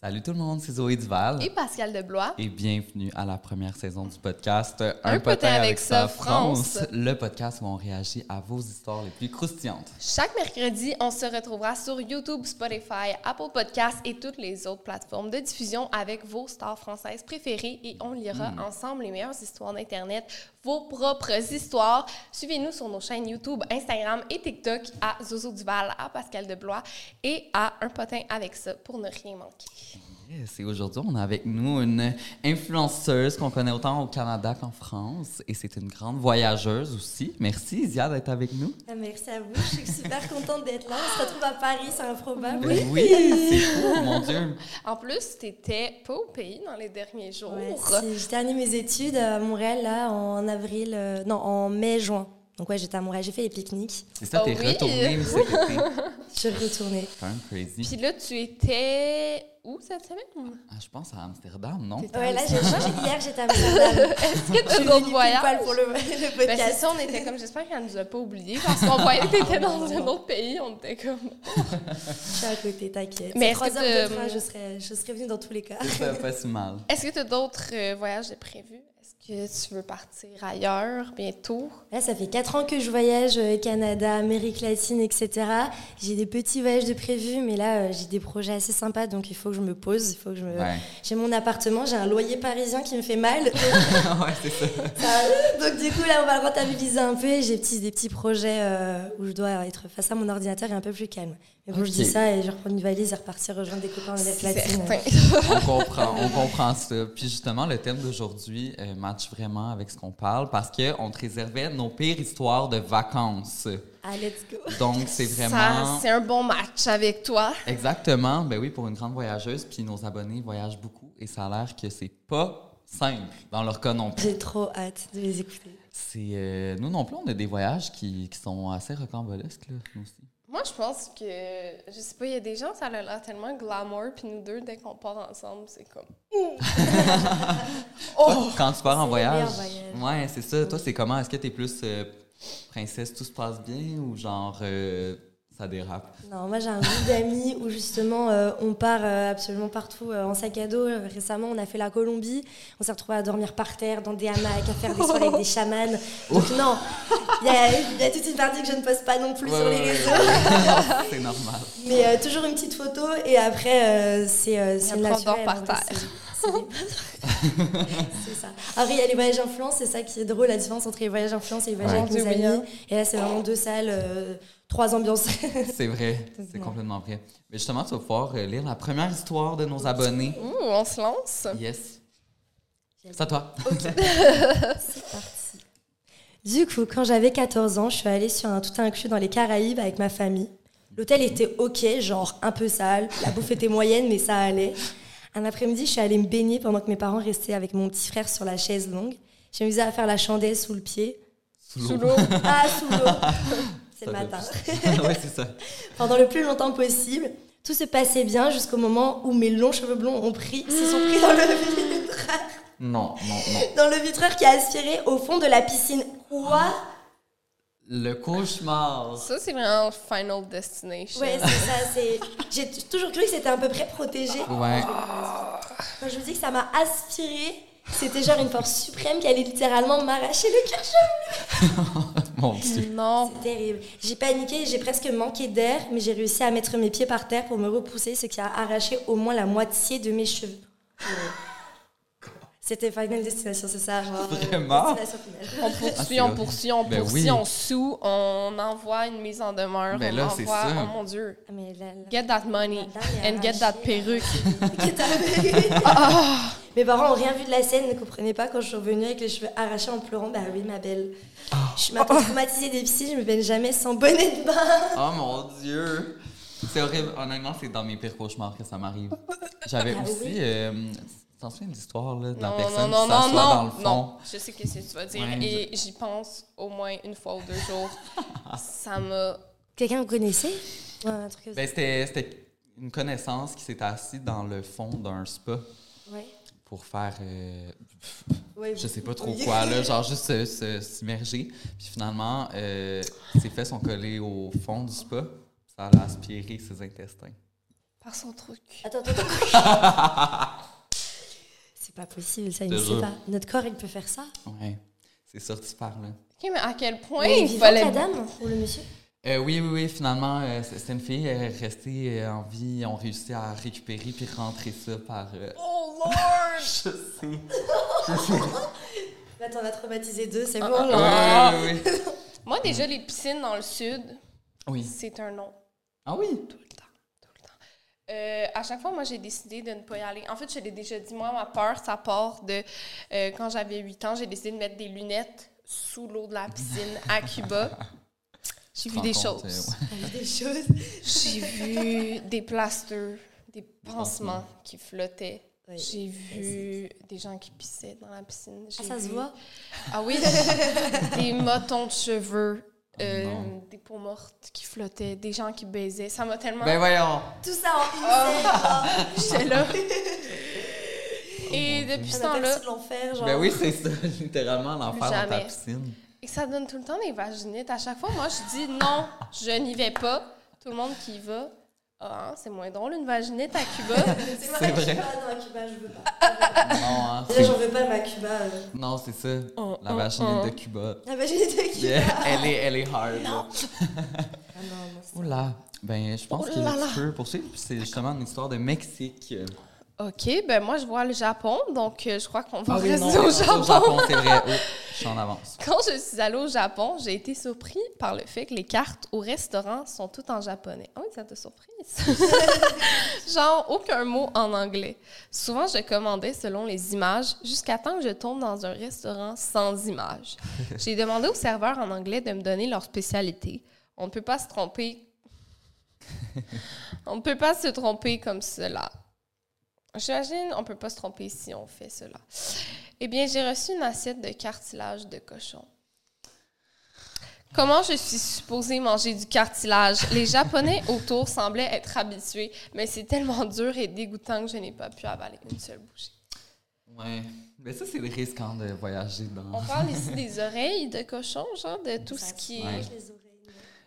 Salut tout le monde, c'est Zoé Duval. Et Pascal Deblois. Et bienvenue à la première saison du podcast Un, Un potin avec ça, France. Le podcast où on réagit à vos histoires les plus croustillantes. Chaque mercredi, on se retrouvera sur YouTube, Spotify, Apple Podcasts et toutes les autres plateformes de diffusion avec vos stars françaises préférées et on lira ensemble les meilleures histoires d'Internet, vos propres histoires. Suivez-nous sur nos chaînes YouTube, Instagram et TikTok à Zozo Duval, à Pascal Deblois et à Un potin avec ça pour ne rien manquer. Yes, et aujourd'hui, on a avec nous une influenceuse qu'on connaît autant au Canada qu'en France. Et c'est une grande voyageuse aussi. Merci, Zia, d'être avec nous. Ah, Merci à vous, je suis super contente d'être là. On se retrouve à Paris, c'est improbable. Ben oui, c'est fou, mon Dieu. En plus, t'étais pas au pays dans les derniers jours. Ouais, j'ai terminé mes études à Montréal là en avril, euh, non en mai-juin. Donc ouais, j'étais à Montréal, j'ai fait les pique-niques. C'est ça, Oh t'es oui. retournée cet été? Je suis retournée. quand même crazy. Puis là, tu étais où cette semaine? Ah, je pense à Amsterdam, non? Ouais, là, j'ai, moi, hier j'étais à Amsterdam. Est-ce que pile voyages? poil pour le, le Ben, c'est podcast. ça, on était comme, j'espère qu'elle nous a pas oubliés parce qu'on voyait que t'étais dans un autre pays, on était comme... je suis à côté, t'inquiète. Mais trois que heures de tu- train, je serais, je serais venue dans tous les cas. Ça pas si mal. Est-ce que tu as d'autres euh, voyages de prévus? Que tu veux partir ailleurs bientôt? Là, ça fait 4 ans que je voyage, euh, Canada, Amérique latine, etc. J'ai des petits voyages de prévus, mais là, euh, j'ai des projets assez sympas, donc il faut que je me pose, il faut que je me... Ouais. J'ai mon appartement, j'ai un loyer parisien qui me fait mal. ouais, c'est ça. Ça- donc du coup, là, on va le rentabiliser un peu. et J'ai des petits projets euh, où je dois être face à mon ordinateur et un peu plus calme. Bon, je dis ça et je reprends une valise et repartir rejoindre des copains en Amérique latine. Certain. On comprend, on comprend ça. Puis justement, le thème d'aujourd'hui euh, match vraiment avec ce qu'on parle parce qu'on te réservait nos pires histoires de vacances. Ah, let's go. Donc, c'est Ça, vraiment... c'est un bon match avec toi. Exactement. Ben oui, pour une grande voyageuse. Puis nos abonnés voyagent beaucoup et ça a l'air que c'est pas simple dans leur cas non plus. J'ai trop hâte de les écouter. C'est... euh, nous non plus, on a des voyages qui, qui sont assez rocambolesques, là, nous aussi. Moi, je pense que, je sais pas, il y a des gens, ça a l'air tellement glamour, puis nous deux, dès qu'on part ensemble, c'est comme... Toi, quand tu pars en voyage, voyage. ouais, c'est ça. Toi, c'est comment? Est-ce que t'es plus euh, princesse, tout se passe bien ou genre euh, ça dérape? Non, moi j'ai un groupe d'amis où justement euh, on part euh, absolument partout euh, en sac à dos. Récemment, on a fait la Colombie. On s'est retrouvés à dormir par terre, dans des hamacs, à faire des soirées avec des chamans. Donc non, il y, a- il y a toute une partie que je ne poste pas non plus Ouais, sur les réseaux. ouais. c'est normal. Mais euh, toujours une petite photo et après euh, c'est euh, c'est après, on dort naturel. par terre. c'est- ça. Après, il y a les voyages influence, c'est ça qui est drôle, la différence entre les voyages influence et les voyages Ouais. avec Oui, amis. Et là, c'est vraiment deux salles, euh, trois ambiances. C'est vrai, c'est complètement vrai. Mais justement, tu vas pouvoir euh, lire la première histoire de nos abonnés. Ouh, on se lance? Yes. C'est à toi. C'est parti. Du coup, quand j'avais 14 ans, je suis allée sur un tout inclus dans les Caraïbes avec ma famille. L'hôtel était ok, genre un peu sale. La bouffe était moyenne, mais ça allait. Un après-midi, je suis allée me baigner pendant que mes parents restaient avec mon petit frère sur la chaise longue. J'ai amusé à faire la chandelle sous le pied. Sous l'eau. Ah, sous l'eau C'est le matin. ouais, c'est ça. Pendant le plus longtemps possible. Tout se passait bien jusqu'au moment où mes longs cheveux blonds ont pris, se sont pris dans le vitreur, Non, non, non. dans le vitreur qui a aspiré au fond de la piscine. Quoi? Le cauchemar. Ça, c'est vraiment Final Destination. Ouais, c'est ça, c'est. J'ai toujours cru que c'était à peu près protégé. Ouais. Quand je vous dis que ça m'a aspiré, c'était genre une force suprême qui allait littéralement m'arracher le cœur. C'est terrible. J'ai paniqué, j'ai presque manqué d'air, mais j'ai réussi à mettre mes pieds par terre pour me repousser, ce qui a arraché au moins la moitié de mes cheveux. C'était Final Destination, c'est ça. Genre, euh, Vraiment? On poursuit, Ah, on c'est poursuit, on Ben poursuit, oui. on sous, on envoie une mise en demeure, Ben on là, c'est envoie... ça. Oh mon Dieu. Ah, mais la- la- Get that money and get that perruque. Get that perruque. Ah. Mes parents ont rien vu de la scène, ne comprenaient pas quand je suis revenue avec les cheveux arrachés en pleurant. Bah oui, ma belle. Je suis maintenant traumatisée des piscines, je me baigne jamais sans bonnet de bain. Oh mon Dieu. C'est horrible. Honnêtement, c'est dans mes pires cauchemars que ça m'arrive. J'avais Ah aussi. oui? euh, t'en souviens de l'histoire là, de la Non, personne non, qui non, non, s'assoit non, dans le fond? non. Je sais qu'est-ce que tu vas dire Ouais, et j'y pense au moins une fois ou deux jours. ça m'a... Quelqu'un vous connaissait? Ouais, un truc comme ça. Ben, c'était, une connaissance qui s'était assise dans le fond d'un spa Ouais. pour faire. euh, Ouais, je sais pas trop oui. quoi, là, genre juste s'immerger. Puis finalement, euh, ses fesses sont collées au fond du spa. Ça a aspiré ses intestins. Par son truc. Attends, attends, attends. C'est pas possible, ça n'existe pas. Notre corps, il peut faire ça. Ouais, c'est sorti par là. OK, mais à quel point Mais il fallait... la dame ou le monsieur? Euh, oui, oui, oui, finalement, euh, c'était une fille, elle est restée euh, en vie, on réussi à récupérer puis rentrer ça par. euh, Oh Lord! Je sais. Je sais. Là, t'en as traumatisé deux, c'est bon. Là. oui, oui, oui. Moi, déjà, les piscines dans le sud, Oui. c'est un non. Ah oui? Tout le temps. Tout le temps. Euh, à chaque fois, moi, j'ai décidé de ne pas y aller. En fait, je l'ai déjà dit, moi, ma peur, ça part de euh, quand j'avais 8 ans, j'ai décidé de mettre des lunettes sous l'eau de la piscine à Cuba. J'ai vu des compte, choses. ouais. T'as vu des choses? J'ai vu des plasters, des pansements qui flottaient. Oui. J'ai vu des gens qui pissaient dans la piscine. Ah, ça se voit? Ah oui, des motons de cheveux, euh, des peaux mortes qui flottaient, des gens qui baisaient. Ça m'a tellement... Ben voyons. Tout ça en scène. J'étais là. Et depuis ce temps-là, genre? Ben oui, c'est ça, littéralement, l'enfer dans ta Jamais. piscine. et ça donne tout le temps des vaginites. À chaque fois, moi, je dis non, je n'y vais pas. Tout le monde qui y va, ah, c'est moins drôle une vaginite à Cuba. C'est vrai. Cuba, non, Cuba, je veux pas. Non, hein, j'en veux pas de ma Cuba. euh. non, c'est ça. Oh, La oh, vaginite oh. de Cuba. La vaginité de Cuba. Yeah, elle, est, elle est hard. là. Ah non, non, c'est- Oula. Ben, je pense Oh que tu peux poursuivre. puis C'est justement une histoire de Mexique. OK, ben moi, je vois le Japon, donc euh, je crois qu'on va Ah oui, rester non, au Japon. c'est vrai. Oh, je suis en avance. Quand je suis allée au Japon, j'ai été surpris par le fait que les cartes au restaurant sont toutes en japonais. Ah oui, ça t'a surprise? Genre, aucun mot en anglais. Souvent, je commandais selon les images jusqu'à temps que je tombe dans un restaurant sans images. J'ai demandé au serveur en anglais de me donner leur spécialité. On ne peut pas se tromper. on ne peut pas se tromper comme cela. J'imagine, on ne peut pas se tromper si on fait cela. Eh bien, j'ai reçu une assiette de cartilage de cochon. Comment je suis supposée manger du cartilage? Les Japonais autour semblaient être habitués, mais c'est tellement dur et dégoûtant que je n'ai pas pu avaler une seule bouchée. Ouais. Mais ça, c'est le risque hein, de voyager dans. On parle ici des oreilles de cochon, genre de tout ce qui est... Ouais.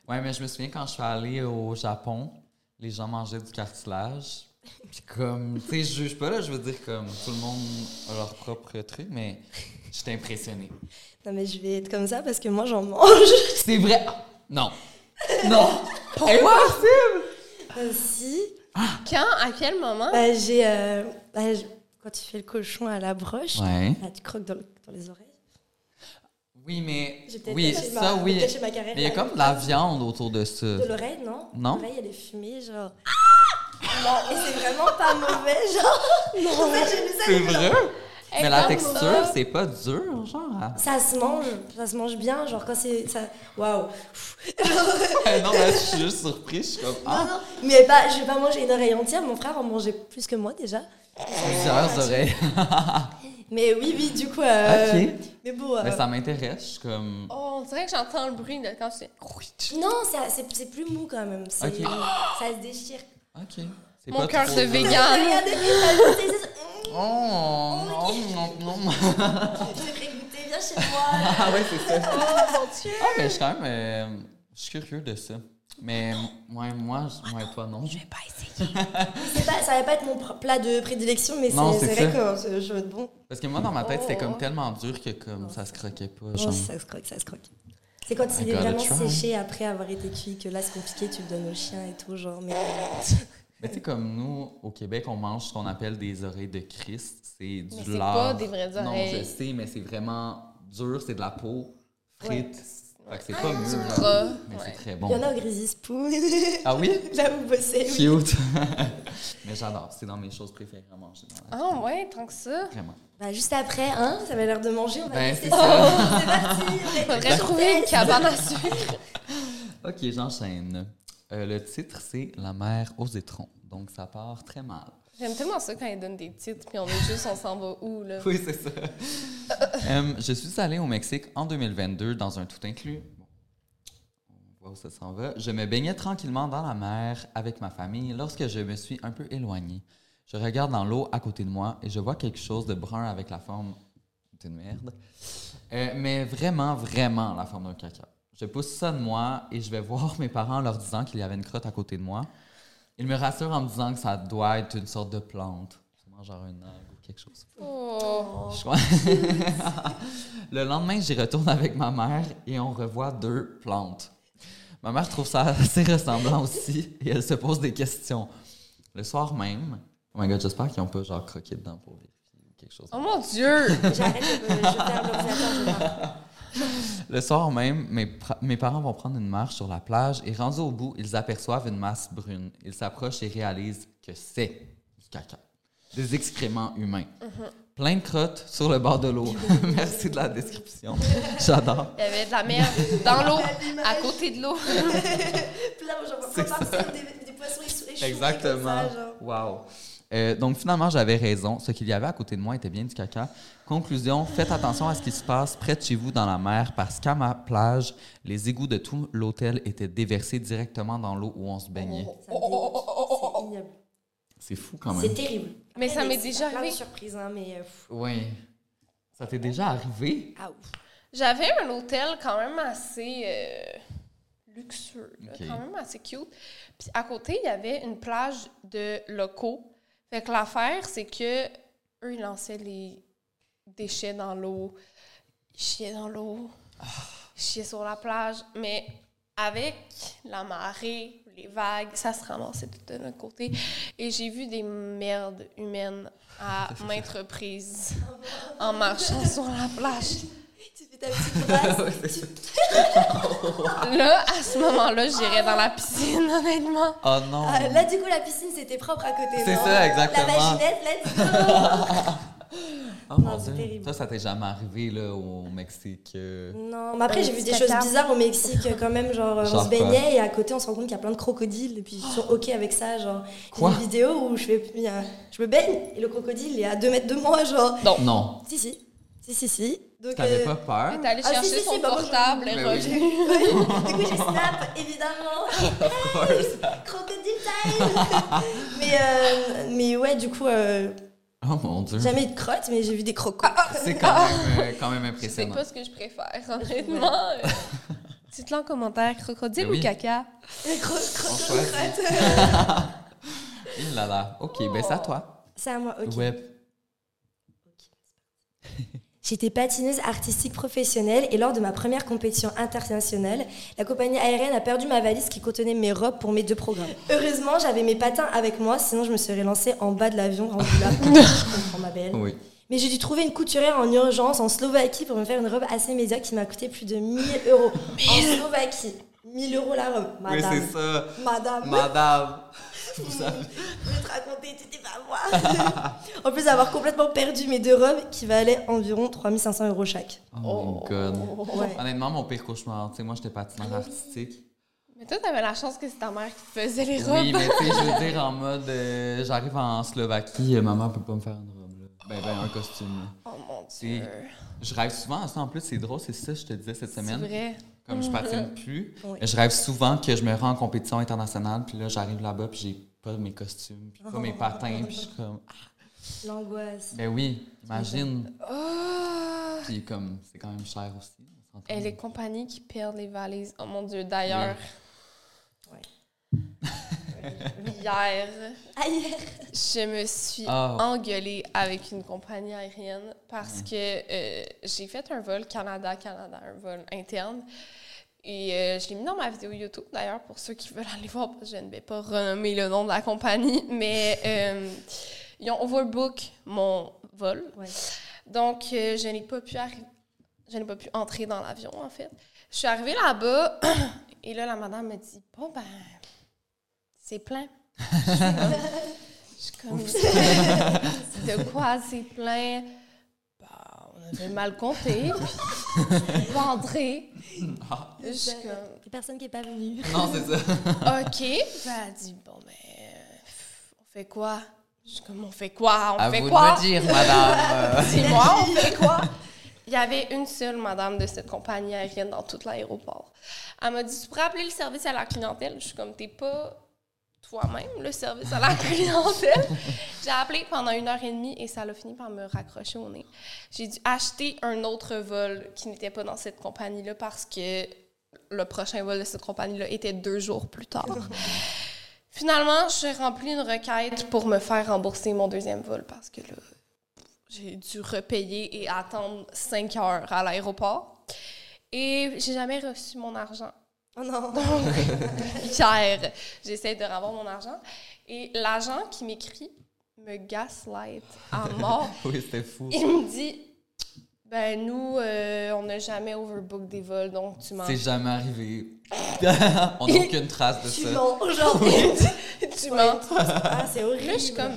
Ouais, mais je me souviens quand je suis allée au Japon, les gens mangeaient du cartilage. Puis comme, tu sais, je juge pas là, je veux dire comme tout le monde a leur propre truc, mais j'étais impressionnée. Non, mais je vais être comme ça parce que moi, j'en mange. C'est vrai. Non. Non. Pourquoi? Euh, si. Quand? À quel moment? Bah, j'ai. euh, bah, je- quand tu fais le cochon à la broche, Ouais. tu croques dans, le- dans les oreilles. Oui, mais. J'ai peut-être Oui, ça, ma- oui. ma carrière Mais il y a là. comme de la viande autour de ça. De l'oreille, non? Non? L'oreille, elle est fumée, genre. Non, et c'est vraiment pas mauvais, genre. Non, j'ai C'est j'ai vrai? Mais la texture, c'est pas dur, genre. Ça se mange, ça se mange bien, genre quand c'est. Ça... Waouh! non, mais je suis juste surprise. Je suis comme, Non, ah, non, mais pas, je vais pas manger une oreille entière, mon frère en mangeait plus que moi déjà. plusieurs oreilles. Mais oui, oui, du coup. euh, Ok. Mais bon. euh, Mais ça m'intéresse. Je suis comme. Oh, on dirait que j'entends le bruit de quand c'est... Non, c'est- c'est c'est plus mou quand même. c'est- Ok. Ça se déchire. Ok. C'est Mon cœur de vegan. Oh, non, non, non. viens chez moi. Ah ouais, c'est ça. Oh mon Dieu! Ah, mais je suis quand même. euh, je suis curieux de ça. Mais ouais, moi, je- ouais, toi, non. Je vais pas essayer. C'est pas, ça va pas être mon pr- plat de prédilection, mais Non, c'est c'est c'est vrai ça. que je veux être bon. Parce que moi, dans ma tête, c'était Oh. comme tellement dur que comme ça se croquait pas. Oh, Genre. ça se croque, ça se croque. C'est quand il est vraiment séché après avoir été cuit que là c'est compliqué, tu le donnes au chien et tout, genre. Mais Mais tu sais, comme nous, au Québec, on mange ce qu'on appelle des oreilles de Christ. C'est du Mais c'est lard. pas des vraies Non, oreilles. je sais, mais c'est vraiment dur. C'est de la peau frite. Ouais. C'est pas mieux. Du là. gras. Mais ouais. c'est très il y bon. en a au Grizzly Spoon. Ah oui? là où vous bossez. oui. Cute. mais j'adore. C'est dans mes choses préférées à manger. Ah ouais, tant que ça. Vraiment. Bah, juste après, hein, ça va l'air de manger. On va Ben, tester c'est ça. ça. c'est parti. on trouver une cabane à sucre. Ok, j'enchaîne. Euh, le titre, c'est La mer aux étrons. Donc, ça part très mal. J'aime tellement ça quand ils donnent des titres, puis on est juste, on s'en va où, là? Oui, c'est ça. Euh, je suis allée au Mexique en 2022 dans un tout inclus. Bon, on voit où ça s'en va. Je me baignais tranquillement dans la mer avec ma famille lorsque je me suis un peu éloignée. Je regarde dans l'eau à côté de moi et je vois quelque chose de brun avec la forme d'une merde. Euh, mais vraiment, vraiment la forme d'un caca. Je pousse ça de moi et je vais voir mes parents en leur disant qu'il y avait une crotte à côté de moi. Ils me rassurent en me disant que ça doit être une sorte de plante. Sûrement genre un algue ou quelque chose. Oh. Je le lendemain, j'y retourne avec ma mère et on revoit deux plantes. Ma mère trouve ça assez ressemblant aussi et elle se pose des questions. Le soir même, oh my god, j'espère qu'ils n'ont pas genre croqué dedans pour vérifier ou quelque chose. Oh mon Dieu! J'arrête, je, ferme. Le soir même, mes, parents vont prendre une marche sur la plage et rendus au bout, ils aperçoivent une masse brune. Ils s'approchent et réalisent que c'est du caca. Des excréments humains. Plein de crottes sur le bord de l'eau. Merci de la description. J'adore. Il y avait de la merde dans l'eau, à côté de l'eau. Puis là, des, des poissons échoués. Exactement. ça, genre. Wow. Euh, donc finalement, j'avais raison. Ce qu'il y avait à côté de moi était bien du caca. Conclusion, faites attention à ce qui se passe près de chez vous dans la mer parce qu'à ma plage, les égouts de tout l'hôtel étaient déversés directement dans l'eau où on se baignait. C'est ignoble. C'est fou quand C'est même. terrible. Mais ça m'est déjà arrivé. surprises, hein, mais. euh, pff. Oui. Ça t'est déjà arrivé? Ah, ouf. J'avais un hôtel quand même assez euh, luxueux, là, quand même assez cute. Puis à côté, il y avait une plage de locaux. Fait que l'affaire, c'est que eux, ils lançaient les déchets dans l'eau, ils chiaient dans l'eau, ils chiaient sur la plage. Mais avec la marée, les vagues, ça se ramassait tout de notre côté. Et j'ai vu des merdes humaines à maintes reprises en marchant sur la plage. Ta petite brasse. tu- Là, à ce moment-là, j'irais dans la piscine, honnêtement. Oh non! Ah, là, du coup, la piscine, c'était propre à côté. C'est non? ça, exactement. La vaginette, let's go. Oh mon Non, c'est Dieu. terrible. Ça, ça t'est jamais arrivé là, au Mexique? euh? Non, mais après, j'ai vu des choses bizarres au Mexique quand même. Genre, euh, on se baignait et à côté, on se rend compte qu'il y a plein de crocodiles et puis ils sont OK avec ça. Genre, il y a Quoi? une vidéo où je, fais, je me baigne et le crocodile est à 2 mètres de moi. Genre, Non. si, si. Si, si, si. Donc, T'avais euh, pas peur? T'es allé Ah, si, chercher si, si, son portable et revenu. du coup, j'ai snap, évidemment. Crocodile time mais, euh, mais ouais, du coup, euh, Oh mon Dieu. jamais eu de crotte, mais j'ai vu des crocos. C'est quand même, euh, quand même C'est impressionnant. pas ce que je préfère, honnêtement. Dites-le en commentaire, crocodile Ben oui. ou caca? Cro- On croco- choisit. crotte. Il là là. OK, ben c'est à toi. C'est à moi, ok. Ouais. J'étais patineuse artistique professionnelle et lors de ma première compétition internationale, la compagnie aérienne a perdu ma valise qui contenait mes robes pour mes deux programmes. Heureusement, j'avais mes patins avec moi, sinon je me serais lancée en bas de l'avion rendu là. je comprends ma belle. Oui. Mais j'ai dû trouver une couturière en urgence en Slovaquie pour me faire une robe assez médiocre qui m'a coûté plus de 1000 euros. En Slovaquie. 1000 euros la robe. Oui, Madame. c'est ça. Madame. Madame. Je vais te raconter, tu pas moi. en plus d'avoir complètement perdu mes deux robes qui valaient environ 3500 euros chaque. Oh, my God. Ouais. Honnêtement, mon pire cauchemar, tu sais, moi, j'étais patineur artistique. Mais toi, t'avais la chance que c'est ta mère qui faisait les robes. Oui, mais tu sais, je veux dire, en mode, euh, j'arrive en Slovaquie, euh, maman peut pas me faire une robe, là. Ben, ben, un costume, là. Oh mon C'est- dieu. Je rêve souvent à ça, en plus, c'est drôle, c'est ça, je te disais cette C'est semaine. vrai. Comme je patine plus, Oui. je rêve souvent que je me rends en compétition internationale, puis là, j'arrive là-bas, puis j'ai pas mes costumes, puis pas mes patins, puis je suis comme. ah, L'angoisse. Ben oui, imagine. Ah! Puis comme, c'est quand même cher aussi. Et les compagnies qui perdent les valises. Oh mon Dieu, d'ailleurs. Hier, je me suis Ah. engueulée avec une compagnie aérienne parce que euh, j'ai fait un vol Canada-Canada, un vol interne. Et euh, je l'ai mis dans ma vidéo YouTube, d'ailleurs, pour ceux qui veulent aller voir, parce que je ne vais pas renommer le nom de la compagnie, mais euh, ils ont overbook mon vol. Ouais. Donc, euh, je n'ai pas pu je n'ai pas pu entrer dans l'avion, en fait. Je suis arrivée là-bas, et là, la madame me dit Bon, ben, c'est plein. Je suis comme, De quoi c'est plein? Bah, on avait mal compté, entrer. Je suis comme Il y a personne qui est pas venu. Non, c'est ça. OK. Ben, elle dit Bon, ben, euh, on fait quoi? Je suis comme On fait quoi? On À fait vous quoi? de me dire, madame. euh, Dis-moi, on fait quoi? Il y avait une seule madame de cette compagnie aérienne dans tout l'aéroport. Elle m'a dit Tu pourrais appeler le service à la clientèle? Je suis comme T'es pas toi-même le service à la clientèle. J'ai appelé pendant une heure et demie et ça l'a fini par me raccrocher au nez. J'ai dû acheter un autre vol qui n'était pas dans cette compagnie-là parce que le prochain vol de cette compagnie-là était deux jours plus tard. Finalement, j'ai rempli une requête pour me faire rembourser mon deuxième vol parce que là, j'ai dû repayer et attendre cinq heures à l'aéroport. Et j'ai jamais reçu mon argent. Oh non. Hier, j'essaie de revoir mon argent. Et l'agent qui m'écrit me gaslight à mort. Oui, c'était fou. Il me dit Ben, nous, euh, on n'a jamais overbook des vols, donc tu mens. C'est jamais arrivé. On n'a aucune trace de Tu ça. mens aujourd'hui. tu mens. Ah, c'est horrible. Là, je suis comme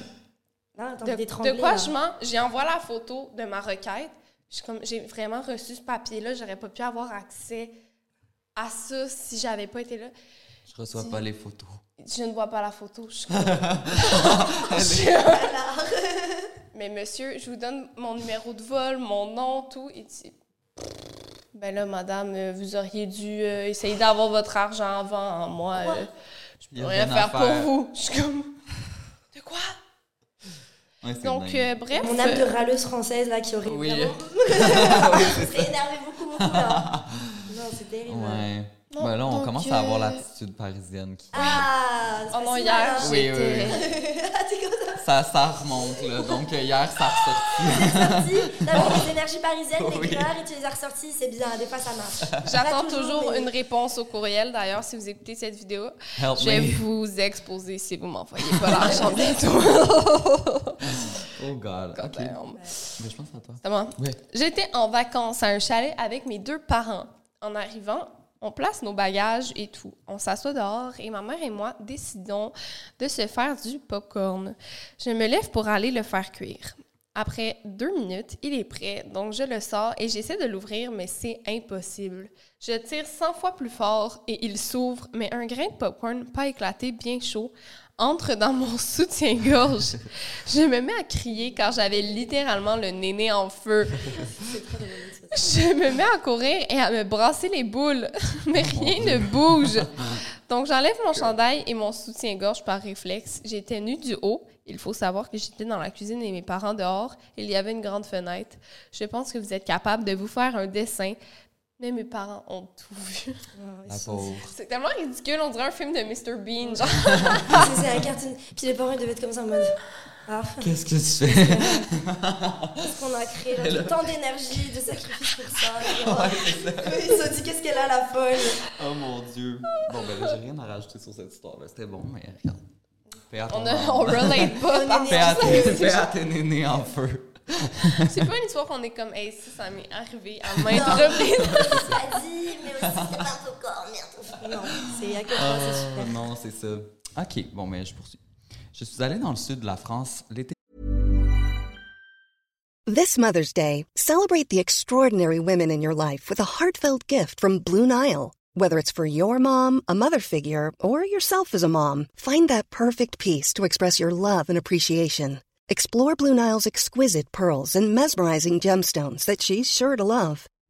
Non, attends, De, de quoi là. je mens? J'ai envoyé la photo de ma requête. Je suis comme, j'ai vraiment reçu ce papier-là. J'aurais pas pu avoir accès à ça si j'avais pas été là. Je reçois pas les photos. Je ne vois pas la photo. Je suis comme- Je suis- Mais monsieur, je vous donne mon numéro de vol, mon nom, tout. Il dit, ben là, madame, euh, vous auriez dû euh, essayer d'avoir votre argent avant. Moi, euh, je peux rien faire pour vous. Je suis comme, de quoi? Ouais, Donc, euh, bref. Mon âme de râleuse française, là, qui aurait Oui. vraiment... c'est énervé beaucoup, beaucoup, là. C'est terrible. Ouais. Non, ben là, on donc, commence à avoir euh, l'attitude parisienne. Qui... Ah, c'est Oh non, hier. Oui, oui, j'étais... Ah, ça. Ça, ça remonte, là. Donc, euh, hier, ça a ressorti. sorti. T'avais les énergies parisiennes, Oui. les graves, et tu les as ressorties, c'est bien, des fois ça marche. J'attends toujours, mais- une réponse au courriel. D'ailleurs, si vous écoutez cette vidéo, Help je vais me. vous exposer si vous m'envoyez pas l'argent bientôt. Oh, God. OK. Ben, on- Mais je pense à toi. C'est moi? Oui. J'étais en vacances à un chalet avec mes deux parents. En arrivant, on place nos bagages et tout. On s'assoit dehors et ma mère et moi décidons de se faire du popcorn. Je me lève pour aller le faire cuire. Après deux minutes, il est prêt, donc je le sors et j'essaie de l'ouvrir, mais c'est impossible. Je tire 100 fois plus fort et il s'ouvre, mais un grain de popcorn pas éclaté, bien chaud, entre dans mon soutien-gorge. Je me mets à crier car j'avais littéralement le néné en feu. Je me mets à courir et à me brasser les boules, mais rien ne bouge. Donc j'enlève mon chandail et mon soutien-gorge par réflexe. J'étais nue du haut. Il faut savoir que j'étais dans la cuisine et mes parents dehors. Il y avait une grande fenêtre. Je pense que vous êtes capable de vous faire un dessin. Mais mes parents ont tout vu. Pauvre. C'est tellement ridicule, on dirait un film de Mr. Bean. Genre. C'est c'est un cartoon. Puis les parents, ils devaient être comme ça en mode. Ah, Qu'est-ce que tu fais? parce qu'on a créé là, tant d'énergie, de sacrifice pour ça. genre. Ils se dit, qu'est-ce qu'elle a, la folle? Oh mon Dieu. Bon, ben là, j'ai rien à rajouter sur cette histoire-là. C'était bon, mais regarde. Paix à ton On, a, âme. on relate pas. par Paix à ça. tes- à tes nénés en feu. C'est pas une histoire qu'on est comme, hey, si ça m'est arrivé à maintes reprises. Pas dit, mais aussi c'est pas ton corps, merde. Non, c'est à quel point c'est Euh, super. non, c'est ça. OK, bon, mais je poursuis. Je suis allée dans le sud de la France l'été This Mother's Day, celebrate the extraordinary women in your life with a heartfelt gift from Blue Nile. Whether it's for your mom, a mother figure, or yourself as a mom, find that perfect piece to express your love and appreciation. Explore Blue Nile's exquisite pearls and mesmerizing gemstones that she's sure to love.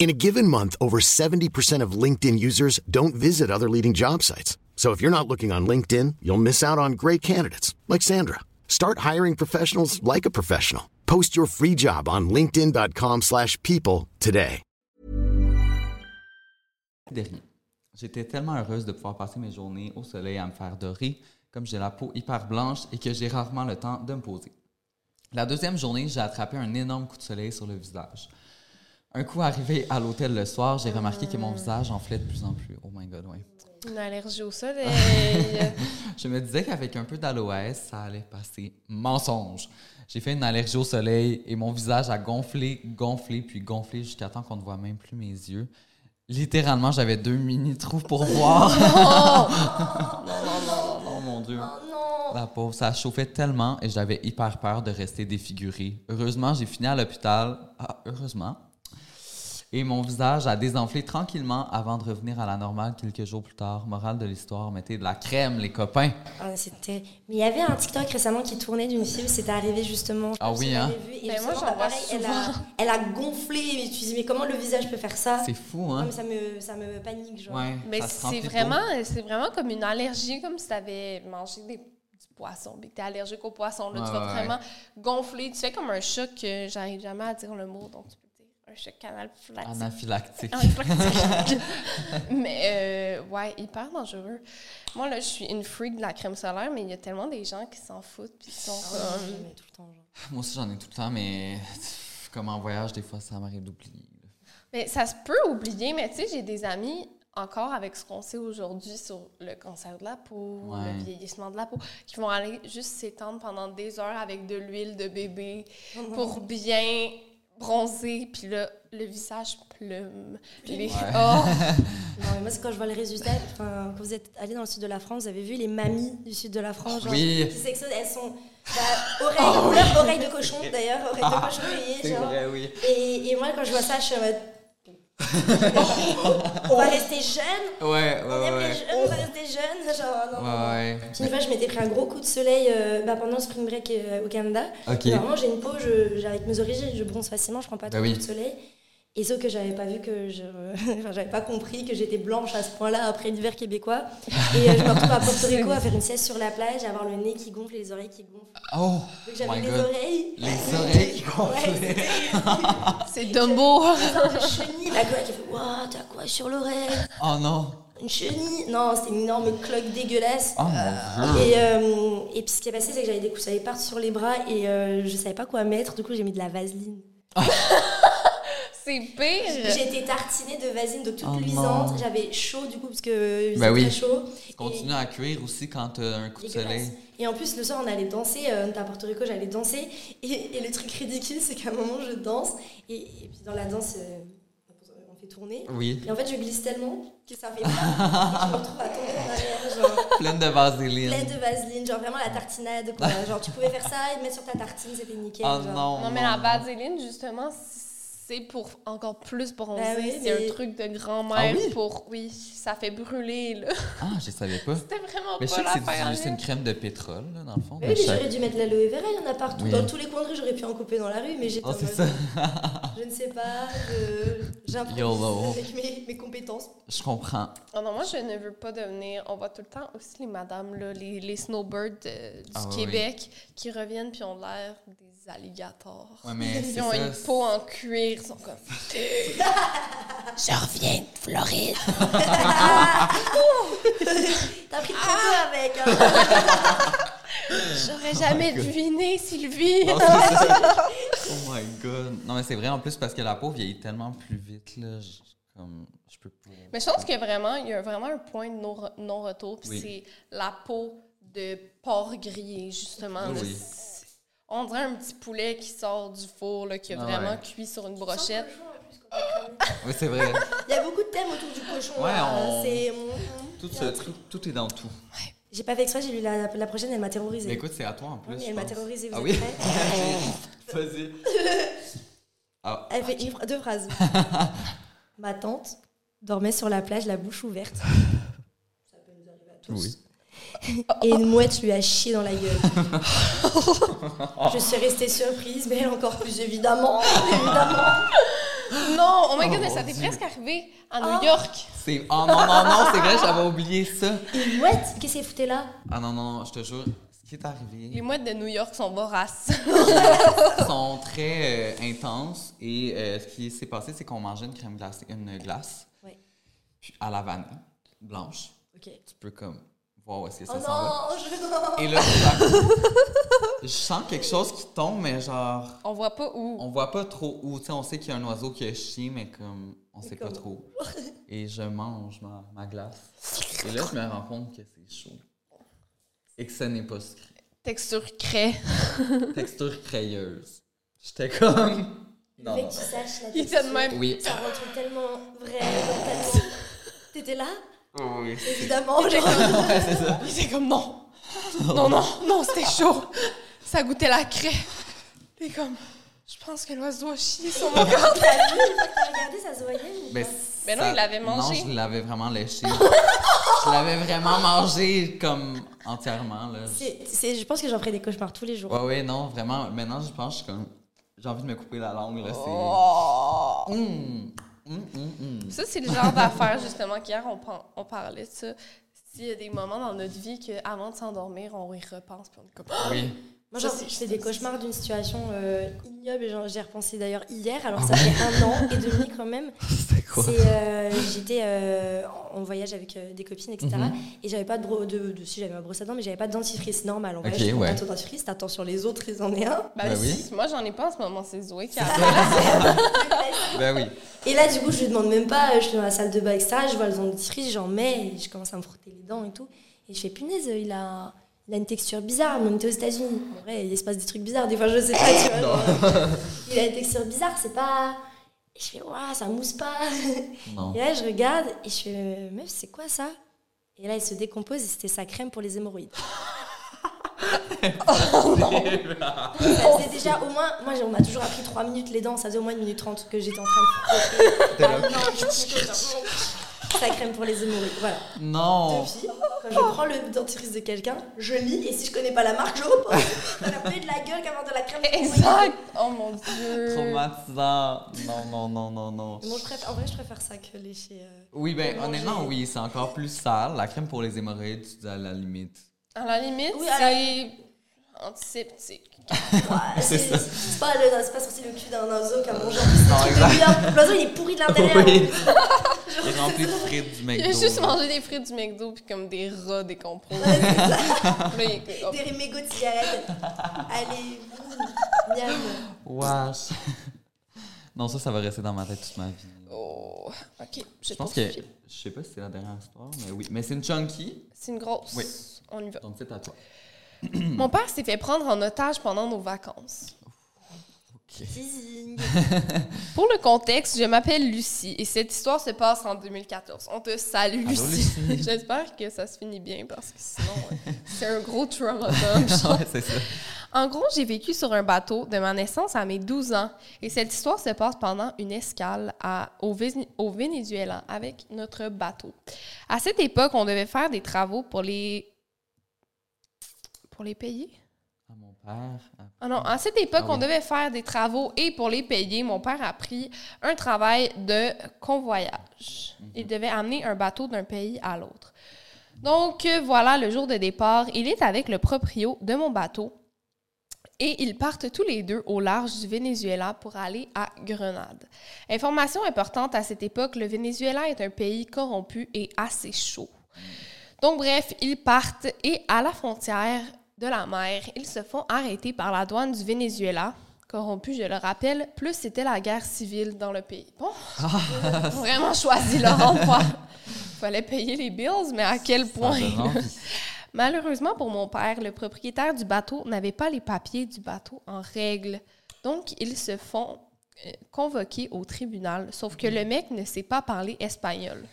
In a given month, over 70% of LinkedIn users don't visit other leading job sites. So if you're not looking on LinkedIn, you'll miss out on great candidates like Sandra. Start hiring professionals like a professional. Post your free job on linkedin.com/people slash people today. Dernier. J'étais tellement heureuse de pouvoir passer mes journées au soleil à me faire dorer, comme j'ai la peau hyper blanche et que j'ai rarement le temps de me poser. La deuxième journée, j'ai attrapé un énorme coup de soleil sur le visage. Un coup arrivé à l'hôtel le soir, j'ai remarqué que mon visage enflait de plus en plus. Oh my god, ouais. Une allergie au soleil. Je me disais qu'avec un peu d'aloès, ça allait passer. Mensonge. J'ai fait une allergie au soleil et mon visage a gonflé, gonflé, puis gonflé jusqu'à temps qu'on ne voit même plus mes yeux. Littéralement, j'avais deux mini trous pour voir. Oh mon dieu. La pauvre, ça chauffait tellement et j'avais hyper peur de rester défiguré. Heureusement, j'ai fini à l'hôpital. Ah, heureusement. Et mon visage a désenflé tranquillement avant de revenir à la normale quelques jours plus tard. Morale de l'histoire, mettez de la crème, les copains. Ah, c'était... Mais il y avait un TikTok récemment qui tournait d'une fille c'était arrivé justement. Ah oui, hein? Vu, et moi, justement, j'en vois pareil, elle a, elle a gonflé. Et tu te dis, mais comment le visage peut faire ça? C'est fou, Non, hein? mais ça me, ça me panique, genre. Ouais, Mais c'est vraiment, c'est vraiment comme une allergie, comme si tu avais mangé des, du poisson, puis que tu es allergique au poisson. Là, tu vas ouais. vraiment gonfler. Tu fais comme un choc que j'arrive jamais à dire le mot, donc tu peux dire un choc anaphylactique. Anaphylactique. Anaphylactique. mais euh, ouais, hyper dangereux. Moi, là, je suis une freak de la crème solaire, mais il y a tellement des gens qui s'en foutent, puis qui sont Ah comme. j'en ai tout le temps, genre. Moi aussi, j'en ai tout le temps, mais comme en voyage, des fois, ça m'arrive d'oublier. Mais ça se peut oublier, mais tu sais, j'ai des amis, encore avec ce qu'on sait aujourd'hui sur le cancer de la peau, Ouais. le vieillissement de la peau, qui vont aller juste s'étendre pendant des heures avec de l'huile de bébé pour bien bronzer, puis là, le visage plume. Les... Ouais. Oh! Non, mais moi, c'est quand je vois le résultat. Quand vous êtes allé dans le sud de la France, vous avez vu les mamies du sud de la France, genre, Oui. qui s'exposent, elles sont bah, oreilles, couleur oreilles de cochon d'ailleurs, oreilles de cochon rayées, C'est genre. vrai, oui. Et, et moi, quand je vois ça, je suis en mode. On va rester jeune, Ouais, on aime ouais, les ouais. jeunes, on va rester jeune. Genre, non, non, non. Ouais, Puis Une fois, je m'étais pris un gros coup de soleil euh, bah, pendant le spring break euh, au Canada. Ok. Et Vraiment, j'ai une peau, je, j'ai- avec mes origines, je bronze facilement, je prends pas Bah trop oui. de soleil. Et sauf que j'avais pas vu que je. enfin, j'avais pas compris que j'étais blanche à ce point-là après l'hiver québécois. Et euh, je me retrouve à Porto Rico à faire une sieste sur la plage, à avoir le nez qui gonfle et les oreilles qui gonflent. Oh, Donc j'avais les God. oreilles. Les oreilles qui Ouais, c'était- C'est Dumbo! Une chenille, la gueule qui fait Waouh, t'as quoi sur l'oreille? Oh non. Une chenille? Non, c'était une énorme cloque dégueulasse. Oh mon dieu. Et, euh, et puis ce qui est passé, c'est que j'avais des coups à partout sur les bras et euh, je savais pas quoi mettre. Du coup, j'ai mis de la vaseline. C'est pire! Été tartinée de vaseline, donc toute Oh luisante. J'avais chaud du coup, parce que Ben oui. très chaud. Continue à cuire aussi quand t'as un coup Et, de soleil. Et en plus, le soir, on allait danser. Euh, on était à Porto Rico, j'allais danser. Et, et le truc ridicule, c'est qu'à un moment, je danse. Et, et puis dans la danse, euh, on fait tourner. Oui. Et en fait, je glisse tellement que ça fait mal. et je me retrouve à tomber en arrière, genre. Pleine de vaseline. Pleine de vaseline, genre vraiment la tartinade. Quoi. Genre, tu pouvais faire ça et le mettre sur ta tartine, c'était nickel. Oh genre. non. Non, mais la vaseline, justement, c'est pour encore plus bronzer. Ben oui, c'est mais- un truc de grand-mère Ah oui? pour. Oui, ça fait brûler, là. Ah, je savais pas. C'était vraiment Mais je pas sais que c'est une crème de pétrole, là, dans le fond. Oui, mais j'aurais dû mettre l'aloe vera, il y en a partout. Oui. Dans tous les coins de rue, j'aurais pu en couper dans la rue, mais j'étais Oh, c'est ça. Je ne sais pas, je- j'improvise avec mes, mes compétences. Je comprends. Oh non, moi, je ne veux pas devenir. On voit tout le temps aussi les madames, là, les, les snowbirds euh, du Ah oui, Québec qui reviennent puis ont l'air des alligators. Ouais, mais Ils ont ça. une peau en cuir, ils sont comme. Je reviens de Floride. T'as pris de Ah! avec. hein. J'aurais jamais deviné, Sylvie! Non, oh my god. Non, mais c'est vrai en plus parce que la peau vieillit tellement plus vite, là. Je, comme, je peux. Mais je pense qu'il y a vraiment, il y a vraiment un point de non- non-retour, puis Oui. c'est la peau de porc grillé, justement. Oui, On dirait un petit poulet qui sort du four, là, qui a Ah vraiment ouais. cuit sur une brochette. Oui, c'est vrai. Il y a beaucoup de thèmes autour du cochon. Ouais, là. on- C'est. Tout, se- tout, tout est dans tout. J'ai pas fait exprès, j'ai lu la, la prochaine, elle m'a Mais terrorisée. écoute, c'est à toi en plus. Oui, elle m'a pense. terrorisée, vous Ah êtes oui? prêts Vas-y. Ah, Elle fait une deux phrases. Ma tante dormait sur la plage, la bouche ouverte. Ça peut nous arriver à tous. oui. Et une mouette lui a chié dans la gueule. Je suis restée surprise, mais elle encore plus évidemment. évidemment. Non, oh my god, Oh, mais ça mon t'est presque arrivé à Ah. New York. C'est... Oh non, non, non, c'est vrai, j'avais oublié ça. Une mouette Qu'est-ce qu'elle foutait là? Ah non, non, je te jure, ce qui est arrivé... Les mouettes de New York sont voraces. sont très euh, intenses et euh, ce qui s'est passé, c'est qu'on mangeait une crème glacée, une glace Oui. puis à la vanille blanche. Ok. Tu peux comme voir où est-ce que Oh ça s'en va. non, je... Et là, je sens quelque chose qui tombe, mais genre, On voit pas où. on voit pas trop où. Tu sais, on sait qu'il y a un oiseau qui a chié, mais comme, on sait pas trop. Et je mange ma, ma glace. Et là, je me rends compte que c'est chaud. Et que ce n'est pas sucré. Texture craie. Texture crayeuse. J'étais comme. Non, Fait non. que tu saches la Il même. Oui. Ça rentre tellement vrai. T'étais là? Oui. Évidemment. j'ai- Ouais, c'est ça. Il était comme non. Non, non, non, c'était chaud. Ça goûtait la craie. Il est comme, je pense que l'oiseau a chié sur mon corps. Regardé, ça se voyait Mais, non, ça- il l'avait mangé. Non, je l'avais vraiment léché. je l'avais vraiment mangé comme entièrement. Là. C'est- c'est- Je pense que j'en ferai des cauchemars tous les jours. Ouais, ouais, non, vraiment. Maintenant, je pense que comme. J'ai envie de me couper la langue, là. C'est. Oh. Hum, hum, hum, hum. Ça, c'est le genre d'affaire, justement, qu'hier, on, parlait de ça. S'il y a des moments dans notre vie qu'avant de s'endormir, on y repense. Puis on est comme, Oui. Moi, genre, c'est- je fais des cauchemars d'une situation euh, ignoble. et genre, J'y ai repensé d'ailleurs hier, alors ça fait un an et demi quand même. C'était quoi? C'est, euh, J'étais euh, en voyage avec euh, des copines, etc. Mhm. Et j'avais pas de, bro- de, de- Si, j'avais ma brosse à dents, mais j'avais pas de dentifrice normal. En Ok, voyage, je prends ouais. pas de dentifrice. T'attends sur les autres, ils en aient un. bah, Ben oui. si, Moi, j'en ai pas en ce moment, c'est Zoé qui a. Ben oui. Et là, du coup, je lui demande même pas. Je suis dans la salle de bain, etc. Je vois le dentifrice, j'en mets, et je commence à me frotter les dents et tout. Et je fais punaise, il a, il a une texture bizarre, même t'es aux États-Unis. En vrai, il se passe des trucs bizarres, des fois, je sais pas, tu vois. il a une texture bizarre, c'est pas. Et je fais, waouh, ça mousse pas. Non. Et là, je regarde et je fais, meuf, c'est quoi ça? Et là, il se décompose et c'était sa crème pour les hémorroïdes. ça faisait déjà au moins, moi on m'a toujours appris 3 minutes les dents, ça faisait au moins 1 minute 30 que j'étais en train de. Ah, non, je suis sa crème pour les hémorroïdes, voilà. Non. Depuis, quand je prends le dentifrice de quelqu'un, je lis et si je connais pas la marque, je reprends. Ça a plus de la gueule qu'avoir de la crème. Exact! Oh mon dieu! Traumatisant. Non, non, non, non, non. Moi, je préfère, en vrai, je préfère ça que lécher. euh. Oui, ben honnêtement, oui, c'est encore plus sale. La crème pour les hémorroïdes, tu dis à la limite. À la limite, Oui, à la- c'est antiseptique. Ouais, C'est c'est ça. c'est pas, c'est pas sorti le cul d'un oiseau qui a mangé Non, un exact. exact. L'oiseau, il est pourri de l'intérieur. Oui. Il est rempli de frites du McDo. Il a juste mangé des frites du McDo puis comme des rats il est comme, Des mégots de cigarettes. Allez, miam. Wesh. Non, ça, ça va rester dans ma tête toute ma vie. oh, ok. Je pense que. Je sais pas si c'est la dernière histoire, mais oui. Mais c'est une chunky. C'est une grosse. Oui. On y va. Donc c'est à toi. Mon père s'est fait prendre en otage pendant nos vacances. Pour le contexte, je m'appelle Lucie et cette histoire se passe en 2014. On te salue, Allô, Lucie. Lucie. J'espère que ça se finit bien parce que sinon, euh, c'est un gros trauma ouais. En gros, j'ai vécu sur un bateau de ma naissance à mes 12 ans et cette histoire se passe pendant une escale à, au, au Venezuela avec notre bateau. À cette époque, on devait faire des travaux pour les pour les payer? À mon père. à- Ah non, à cette époque, Ah oui. on devait faire des travaux et pour les payer, mon père a pris un travail de convoyage. Il devait amener un bateau d'un pays à l'autre. Donc euh, voilà, le jour de départ, il est avec le proprio de mon bateau et ils partent tous les deux au large du Venezuela pour aller à Grenade. Information importante à cette époque, le Venezuela est un pays corrompu et assez chaud. Donc bref, ils partent et à la frontière de la mer, ils se font arrêter par la douane du Venezuela. Corrompu, je le rappelle, plus c'était la guerre civile dans le pays. Bon, vraiment choisi leur endroit. Fallait payer les bills, mais à quel point? Malheureusement pour mon père, le propriétaire du bateau n'avait pas les papiers du bateau en règle. Donc, ils se font euh, convoquer au tribunal, sauf que le mec ne sait pas parler espagnol.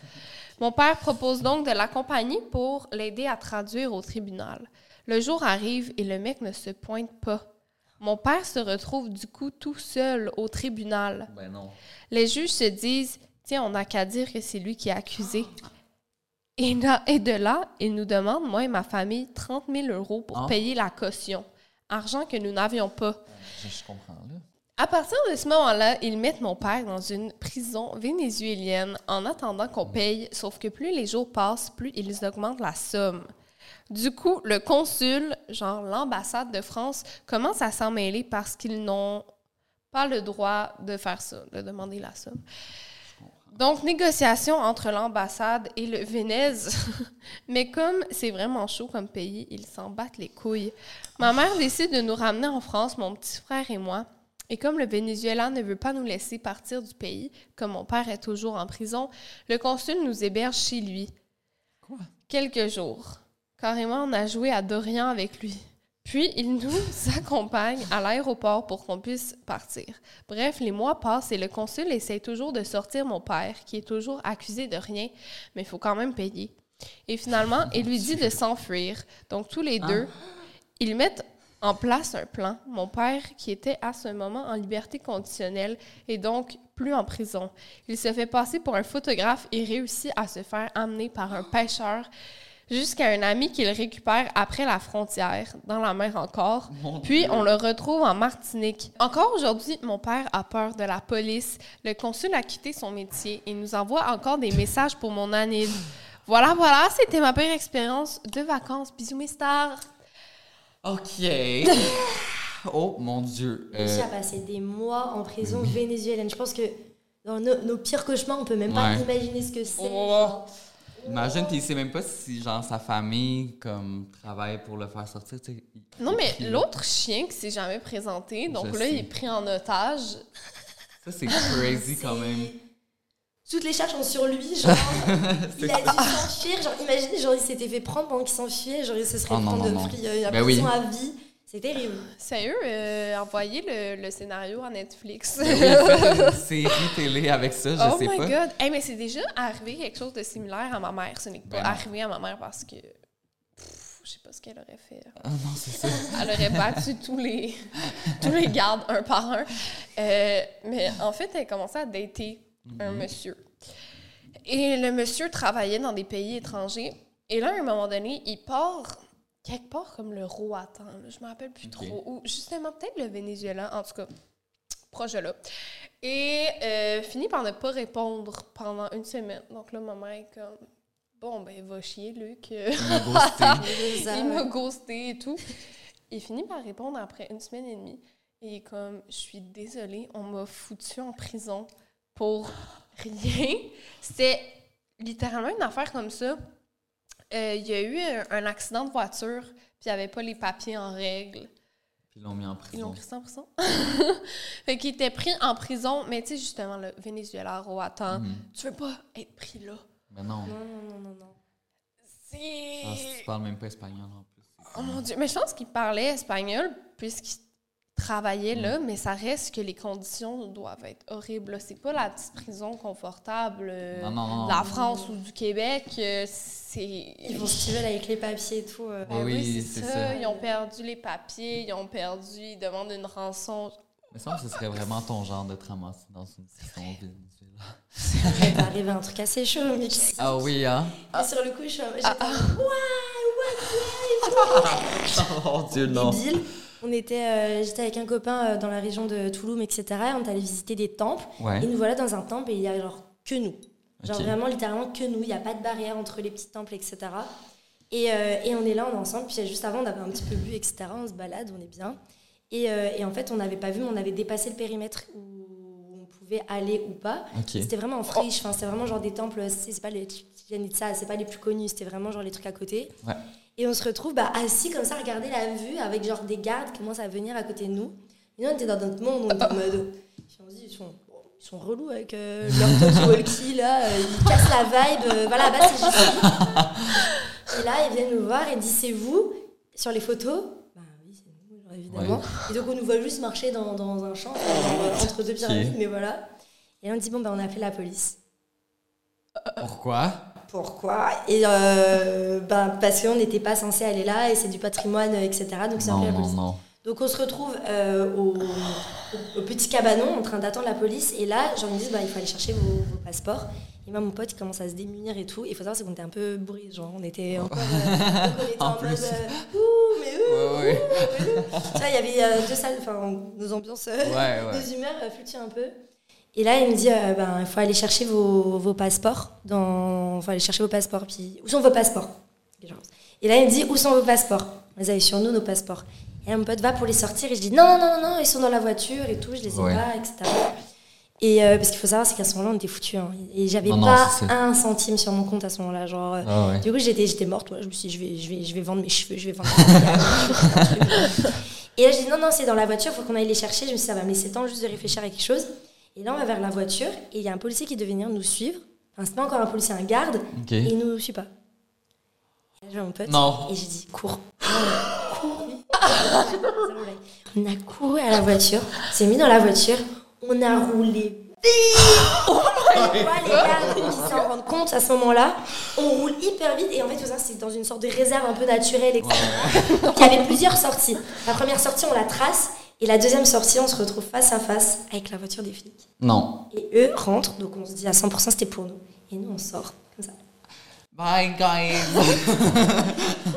Mon père propose donc de l'accompagner pour l'aider à traduire au tribunal. Le jour arrive et le mec ne se pointe pas. Mon père se retrouve du coup tout seul au tribunal. Ben non. Les juges se disent Tiens, on n'a qu'à dire que c'est lui qui est accusé. Et, là- et de là, ils nous demandent, moi et ma famille, 30 000 euros pour Ah. payer la caution. Argent que nous n'avions pas. Je, je comprends, là. À partir de ce moment-là, ils mettent mon père dans une prison vénézuélienne en attendant qu'on paye, sauf que plus les jours passent, plus ils augmentent la somme. Du coup, le consul, genre l'ambassade de France, commence à s'en mêler parce qu'ils n'ont pas le droit de faire ça, de demander la somme. Donc, négociation entre l'ambassade et le Vénèze. Mais comme c'est vraiment chaud comme pays, ils s'en battent les couilles. Ma mère décide de nous ramener en France, mon petit frère et moi. Et comme le Venezuela ne veut pas nous laisser partir du pays, comme mon père est toujours en prison, le consul nous héberge chez lui. Quoi? Quelques jours. Carrément, on a joué à Dorian avec lui. Puis, il nous accompagne à l'aéroport pour qu'on puisse partir. Bref, les mois passent et le consul essaie toujours de sortir mon père, qui est toujours accusé de rien, mais il faut quand même payer. Et finalement, il lui dit de s'enfuir. Donc, tous les deux, ils mettent en place un plan. Mon père, qui était à ce moment en liberté conditionnelle, et donc plus en prison. Il se fait passer pour un photographe et réussit à se faire amener par un pêcheur jusqu'à un ami qu'il récupère après la frontière, dans la mer encore. Mon Puis Dieu. on le retrouve en Martinique. Encore aujourd'hui, mon père a peur de la police. Le consul a quitté son métier et nous envoie encore des messages pour mon année. Voilà, voilà, c'était ma pire expérience de vacances. Bisous mes stars. OK. oh, mon Dieu. Euh, à passer des mois en prison vénézuélienne. Je pense que dans nos, nos pires cauchemars, on peut même pas Ouais. imaginer ce que c'est. Oh. Imagine, puis il sait même pas si, genre, sa famille, comme, travaille pour le faire sortir, tu sais. il- Non, mais l'autre chien qui s'est jamais présenté, donc Je là, sais. il est pris en otage. Ça, c'est crazy quand même. Toutes les charges sont sur lui, genre. il a dû s'enfuir. Genre, imaginez, genre, il s'était fait prendre pendant qu'il s'enfuyait. Genre, il se serait Oh non, non, de pris euh, la Ben prison oui. à vie. C'est terrible. Sérieux, euh, envoyez le, le scénario à Netflix. Ben oui, une série télé avec ça, je oh sais my pas. god! Hey, mais c'est déjà arrivé quelque chose de similaire à ma mère. Ce n'est pas Ben arrivé à ma mère parce que. pff, Je sais pas ce qu'elle aurait fait. Ah non, c'est ça. Elle aurait battu tous les, tous les gardes un par un. Euh, mais en fait, elle commençait à dater un monsieur. Et le monsieur travaillait dans des pays étrangers. Et là, à un moment donné, il part quelque part comme le Roatan. là. Je me rappelle plus trop. Ou justement, peut-être le Venezuela, en tout cas, proche de là. Et euh, finit par ne pas répondre pendant une semaine. Donc là, ma mère est comme... Bon, ben, va chier, Luc. Il m'a ghosté. Et tout. Il finit par répondre après une semaine et demie. Et comme, je suis désolée, on m'a foutu en prison pour rien. C'était littéralement une affaire comme ça. Euh, il y a eu un, un accident de voiture, puis il n'y avait pas les papiers en règle. Puis ils l'ont mis en Ils l'ont prison. pris ça en prison. fait qu'il était pris en prison, mais tu sais, justement, le Venezuela, Roatan, Mhm. tu veux pas être pris là. Mais non. Non, non, non, non, non. C'est... Ah, si tu parles même pas espagnol en plus. Oh mon Dieu, mais je pense qu'il parlait espagnol puisqu'il travaillait Mm. là, mais ça reste que les conditions doivent être horribles. C'est pas la petite prison confortable euh, Non, non, non. de la France ou du Québec. euh, C'est. Ils vont se tirer avec les papiers et tout. euh. Ben Oui, oui, c'est ça. ça. Ils ont perdu les papiers, ils ont perdu, ils demandent une rançon. Mais ça, ce serait vraiment ton genre de te ramasser dans une prison va arriver un truc assez chaud, mais Ah oui, hein? Et sur le coup, je suis Ah, mode, ouais, ouais, Oh Dieu, ouais. non. Débile. On était, euh, j'étais avec un copain euh, dans la région de Toulouse, etc. On est allé visiter des temples. Ouais. Et nous voilà dans un temple et il y a genre que nous. Genre vraiment littéralement que nous. Il n'y a pas de barrière entre les petits temples, etc. Et, euh, et on est là, on est ensemble. Puis juste avant, on avait un petit peu bu, etc. On se balade, on est bien. Et, et en fait, on n'avait pas vu, mais on avait dépassé le périmètre où pouvait aller ou pas. C'était vraiment en friche. Enfin, c'était vraiment genre des temples. C'est pas les ça, c'est pas les plus connus. C'était vraiment genre les trucs à côté. Ouais. Et on se retrouve bah, assis comme ça, à regarder la vue avec genre des gardes qui commencent à venir à côté de nous. Et nous, on était dans notre monde, on était en mode. Puis on se dit, ils sont, ils sont relous avec euh, leur talkie-walkie là, euh, ils cassent la vibe. euh, voilà, bah c'est juste. Et là, ils viennent nous voir et disent, c'est vous sur les photos Et donc on nous voit juste marcher dans, dans un champ, genre, euh, entre deux pyramides, mais voilà. Et là, on dit, bon, bah on a appelé la police. Pourquoi? pourquoi? Et euh, ben, parce qu'on n'était pas censé aller là et c'est du patrimoine, etc. Donc c'est Non, appelé la non, police. non. Donc on se retrouve euh, au, au- petit cabanon en train d'attendre la police et là, genre ils me disent bah, il faut aller chercher vos, vos passeports. Et moi mon pote il commence à se démunir et tout. Il faut savoir c'est qu'on était un peu bourrés, genre on était encore euh, donc on était En en, plus. mode euh, Ouais, ouais. il y avait euh, deux salles, enfin nos ambiances, euh, Ouais, nos humeurs euh, fluctuaient un peu. Et là il me dit euh, ben il faut aller chercher vos, vos passeports dans, faut aller chercher vos passeports. Puis où sont vos passeports? Et là il me dit où sont vos passeports? On les avait sur nous nos passeports. Et là, mon pote va pour les sortir et je dis non, non, non, non, ils sont dans la voiture et tout, je les ai pas, etc. Et euh, parce qu'il faut savoir, c'est qu'à ce moment-là, on était foutus. hein. Et j'avais non, pas un centime sur mon compte à ce moment-là. Genre, euh, Ah ouais. Du coup, j'étais, j'étais morte. ouais. Je me suis dit, je vais, je, vais, je vais vendre mes cheveux, je vais vendre. mes et là, je dis non, non, c'est dans la voiture, faut qu'on aille les chercher. Je me suis dit, ça va me laisser temps juste de réfléchir à quelque chose. Et là, on va vers la voiture et il y a un policier qui devait venir nous suivre. Enfin, c'est pas encore un policier, un garde. Ok. Et il nous suit pas. Et là, vois mon pote. Non. Et j'ai dit, cours. On a couru. Zéro blague. On a couru à la voiture, s'est mis dans la voiture, on a roulé vite. Oh my God, les gars qui s'en rendent compte à ce moment-là, on roule hyper vite et en fait tout ça c'est dans une sorte de réserve un peu naturelle. etc. Donc il y avait plusieurs sorties. La première sortie on la trace et la deuxième sortie on se retrouve face à face avec la voiture des flics. Non. Et eux rentrent, donc on se dit à 100% c'était pour nous. Et nous on sort comme ça. Bye, guys. On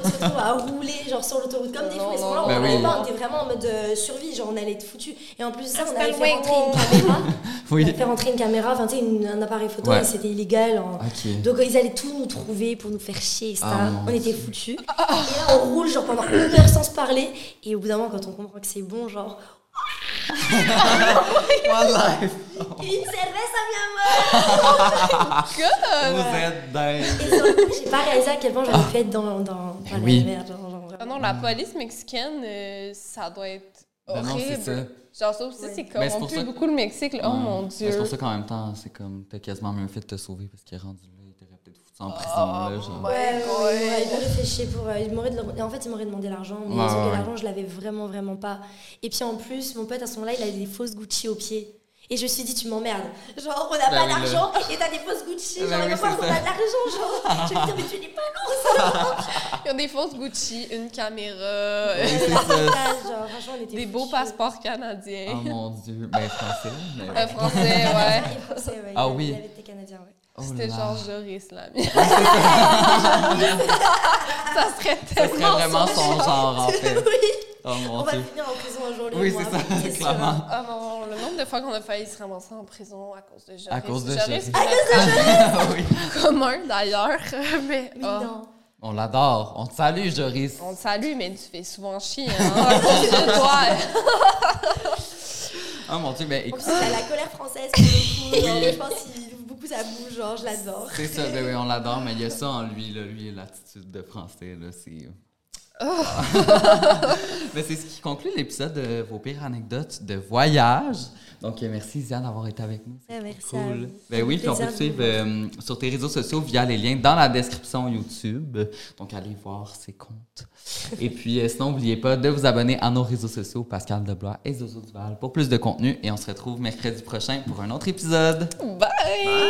se retrouve à rouler genre sur l'autoroute comme des fous. Et à ce moment-là, on oui. pas, on était vraiment en mode euh, survie, genre on allait être foutus. Et en plus de ça, on avait fait rentrer une caméra. On avait fait rentrer une caméra, enfin tu sais, une- un appareil photo, Ouais. c'était illégal. Ok. Donc ils allaient tout nous trouver pour nous faire chier, etc. Ah, on était foutus. Et là, on roule genre pendant une heure sans se parler. Et au bout d'un moment, quand on comprend que c'est bon, genre. One life? Une cerveza, mi amor Vous êtes dingue. J'ai pas réalisé à quel point pu être dans, dans, dans la oui. merde. genre, genre, vraiment. Ah non, la police mexicaine, euh, ça doit être Ben non, horrible. c'est ça. Genre, ça aussi, c'est Ben, c'est pour corrompu ça- beaucoup le Mexique. là. Oh Ouais. mon Dieu. C'est pour ça qu'en même temps, c'est comme, t'as quasiment mieux fait de te sauver parce qu'il est rendu là, il t'aurait peut-être foutu en prison, là, genre. Ouais, ouais, ouais, il m'aurait fait chier pour. euh, il m'aurait de- et en fait, il m'aurait demandé l'argent, mais Ouais, ouais, l'argent, je l'avais vraiment, vraiment pas. Et puis en plus, mon pote à ce moment-là, il avait des fausses Gucci aux pieds. Et je me suis dit, tu m'emmerdes. Genre, on n'a Bah pas oui, le- d'argent et t'as des fausses Gucci. Bah Genre, oui, qu'on ça. a de l'argent. Genre, je vais me dire, mais tu n'es pas lourd, Ils ont des fausses Gucci, une caméra, ça. c'est ça. Genre, franchement, on était des beaux passeports canadiens. Oh mon dieu. Ben, français, mais. Un français, ouais. Français, ouais, Ah il avait- oui. Il avait été canadien, ouais. Oh C'était là. genre Joris, là. ça serait Ça tellement serait vraiment son son genre, en fait. oui. Oh mon On va dieu. finir en prison un jour. Oui, c'est ça, c'est clairement. Ah non, le nombre de fois qu'on a failli se ramasser en prison à cause de Joris. À cause de Joris. C'est oui. commun d'ailleurs, mais Oui, non. On l'adore. On te salue, Joris. on te salue, mais tu fais souvent chier hein, à cause de toi. Oh mon dieu, En écoute. plus, il a la colère française pour le coup. genre, je pense qu'il beaucoup genre, je l'adore. C'est ça, ben oui, on l'adore, mais il y a ça en lui, là. Lui, l'attitude de français, là, c'est. Oh. mais c'est ce qui conclut l'épisode de vos pires anecdotes de voyage. Donc, euh, merci, Ziane, d'avoir été avec nous. Ouais, merci Cool. Ben oui, puis on peut te suivre euh, sur tes réseaux sociaux via les liens dans la description YouTube. Donc, allez voir ses comptes. Et puis, euh, sinon, n'oubliez pas de vous abonner à nos réseaux sociaux, Pascal Deblois et Zozo Duval, pour plus de contenu. Et on se retrouve mercredi prochain pour un autre épisode. Bye!